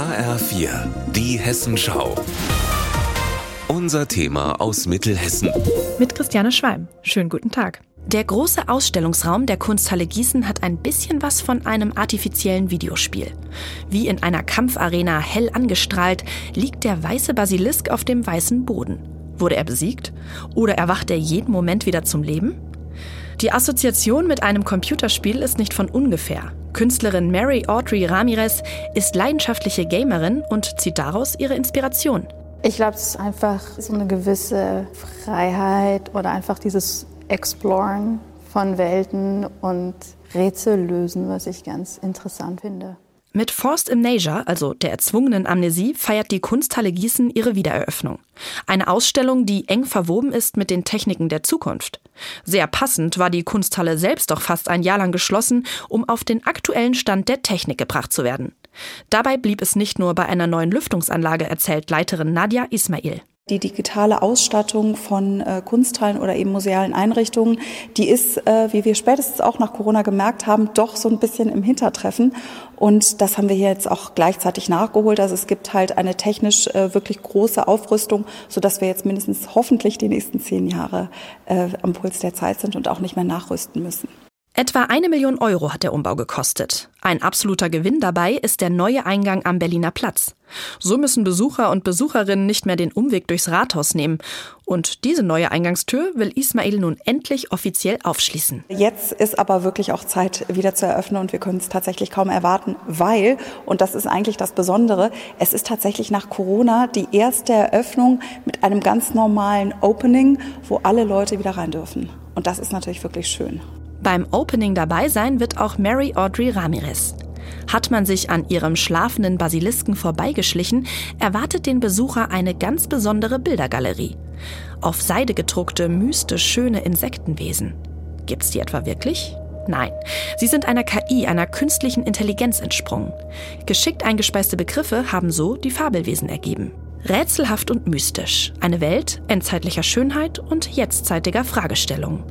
HR4, die Hessenschau. Unser Thema aus Mittelhessen. Mit Christiane Schwalm. Schönen guten Tag. Der große Ausstellungsraum der Kunsthalle Gießen hat ein bisschen was von einem artifiziellen Videospiel. Wie in einer Kampfarena hell angestrahlt, liegt der weiße Basilisk auf dem weißen Boden. Wurde er besiegt? Oder erwacht er jeden Moment wieder zum Leben? Die Assoziation mit einem Computerspiel ist nicht von ungefähr. Künstlerin Mary Audrey Ramirez ist leidenschaftliche Gamerin und zieht daraus ihre Inspiration. Ich glaube, es ist einfach so eine gewisse Freiheit oder einfach dieses Exploren von Welten und Rätsel lösen, was ich ganz interessant finde. Mit Forced Amnesia, also der erzwungenen Amnesie, feiert die Kunsthalle Gießen ihre Wiedereröffnung. Eine Ausstellung, die eng verwoben ist mit den Techniken der Zukunft. Sehr passend war die Kunsthalle selbst doch fast ein Jahr lang geschlossen, um auf den aktuellen Stand der Technik gebracht zu werden. Dabei blieb es nicht nur bei einer neuen Lüftungsanlage, erzählt Leiterin Nadja Ismail die digitale Ausstattung von äh, Kunsthallen oder eben musealen Einrichtungen, die ist, äh, wie wir spätestens auch nach Corona gemerkt haben, doch so ein bisschen im Hintertreffen. Und das haben wir hier jetzt auch gleichzeitig nachgeholt. Also es gibt halt eine technisch äh, wirklich große Aufrüstung, sodass wir jetzt mindestens hoffentlich die nächsten zehn Jahre äh, am Puls der Zeit sind und auch nicht mehr nachrüsten müssen. Etwa eine Million Euro hat der Umbau gekostet. Ein absoluter Gewinn dabei ist der neue Eingang am Berliner Platz. So müssen Besucher und Besucherinnen nicht mehr den Umweg durchs Rathaus nehmen. Und diese neue Eingangstür will Ismail nun endlich offiziell aufschließen. Jetzt ist aber wirklich auch Zeit, wieder zu eröffnen und wir können es tatsächlich kaum erwarten, weil, und das ist eigentlich das Besondere, es ist tatsächlich nach Corona die erste Eröffnung mit einem ganz normalen Opening, wo alle Leute wieder rein dürfen. Und das ist natürlich wirklich schön. Beim Opening dabei sein wird auch Mary Audrey Ramirez. Hat man sich an ihrem schlafenden Basilisken vorbeigeschlichen, erwartet den Besucher eine ganz besondere Bildergalerie. Auf Seide gedruckte, mystisch schöne Insektenwesen. Gibt's die etwa wirklich? Nein, sie sind einer KI, einer künstlichen Intelligenz entsprungen. Geschickt eingespeiste Begriffe haben so die Fabelwesen ergeben. Rätselhaft und mystisch. Eine Welt endzeitlicher Schönheit und jetztzeitiger Fragestellungen.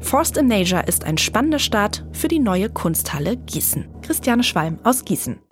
Forced in Nature ist ein spannender Start für die neue Kunsthalle Gießen. Christiane Schwalm aus Gießen.